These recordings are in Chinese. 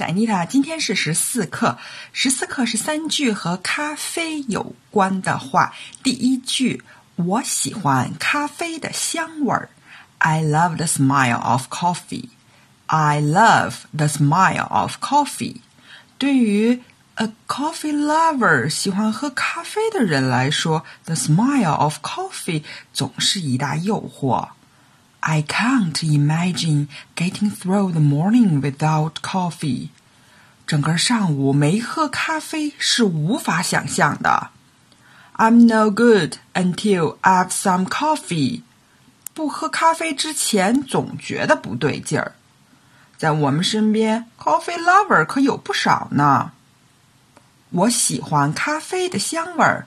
是安妮塔。今天是十四课，十四课是三句和咖啡有关的话。第一句，我喜欢咖啡的香味儿。I love the smile of coffee. I love the smile of coffee. 对于 a coffee lover 喜欢喝咖啡的人来说，the smile of coffee 总是一大诱惑。I can't imagine getting through the morning without coffee. 整个上午没喝咖啡是无法想象的。I'm no good until I've some coffee. 不喝咖啡之前总觉得不对劲儿。在我们身边，coffee lover 可有不少呢。我喜欢咖啡的香味儿。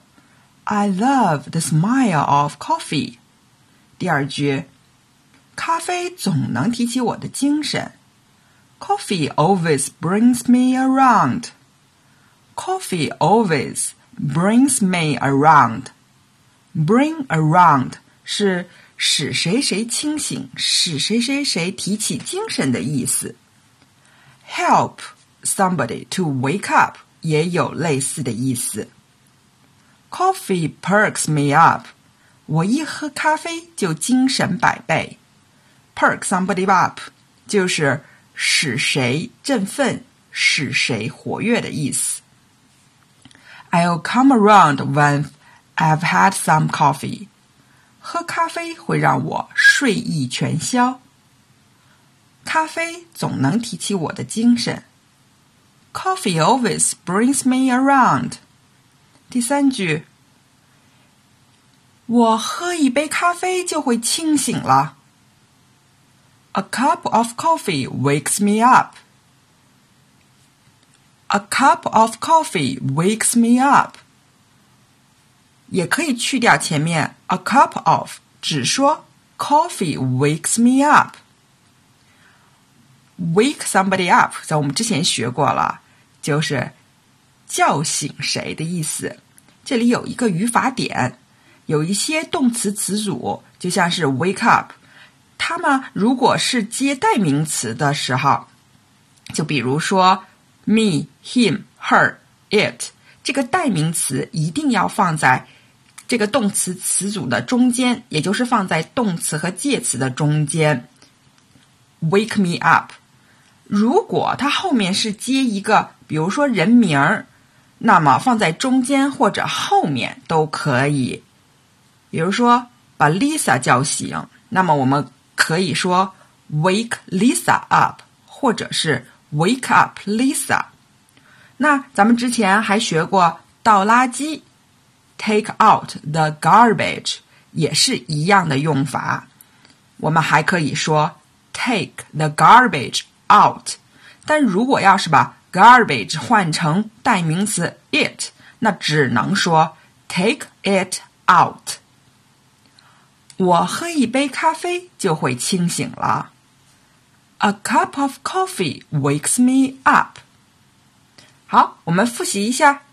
I love the smile of coffee. 第二句。咖啡总能提起我的精神。Coffee always brings me around. Coffee always brings me around. Bring around 是使谁谁清醒，使谁谁谁提起精神的意思。Help somebody to wake up 也有类似的意思。Coffee perks me up. 我一喝咖啡就精神百倍。Perk somebody up 就是使谁振奋、使谁活跃的意思。I'll come around when I've had some coffee。喝咖啡会让我睡意全消。咖啡总能提起我的精神。Coffee always brings me around。第三句，我喝一杯咖啡就会清醒了。A cup of coffee wakes me up. A cup of coffee wakes me up. 也可以去掉前面 a cup of，只说 coffee wakes me up。Wake somebody up，在我们之前学过了，就是叫醒谁的意思。这里有一个语法点，有一些动词词组，就像是 wake up。它们如果是接代名词的时候，就比如说 me、him、her、it，这个代名词一定要放在这个动词词组的中间，也就是放在动词和介词的中间。Wake me up。如果它后面是接一个，比如说人名儿，那么放在中间或者后面都可以。比如说把 Lisa 叫醒，那么我们。可以说 wake Lisa up，或者是 wake up Lisa。那咱们之前还学过倒垃圾，take out the garbage，也是一样的用法。我们还可以说 take the garbage out。但如果要是把 garbage 换成代名词 it，那只能说 take it out。我喝一杯咖啡就会清醒了。A cup of coffee wakes me up。好，我们复习一下。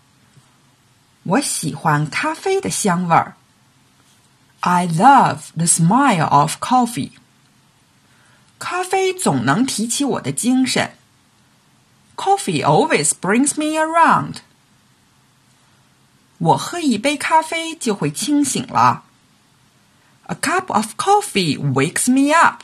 我喜欢咖啡的香味儿。I love the smile of coffee。咖啡总能提起我的精神。Coffee always brings me around。我喝一杯咖啡就会清醒了。A cup of coffee wakes me up.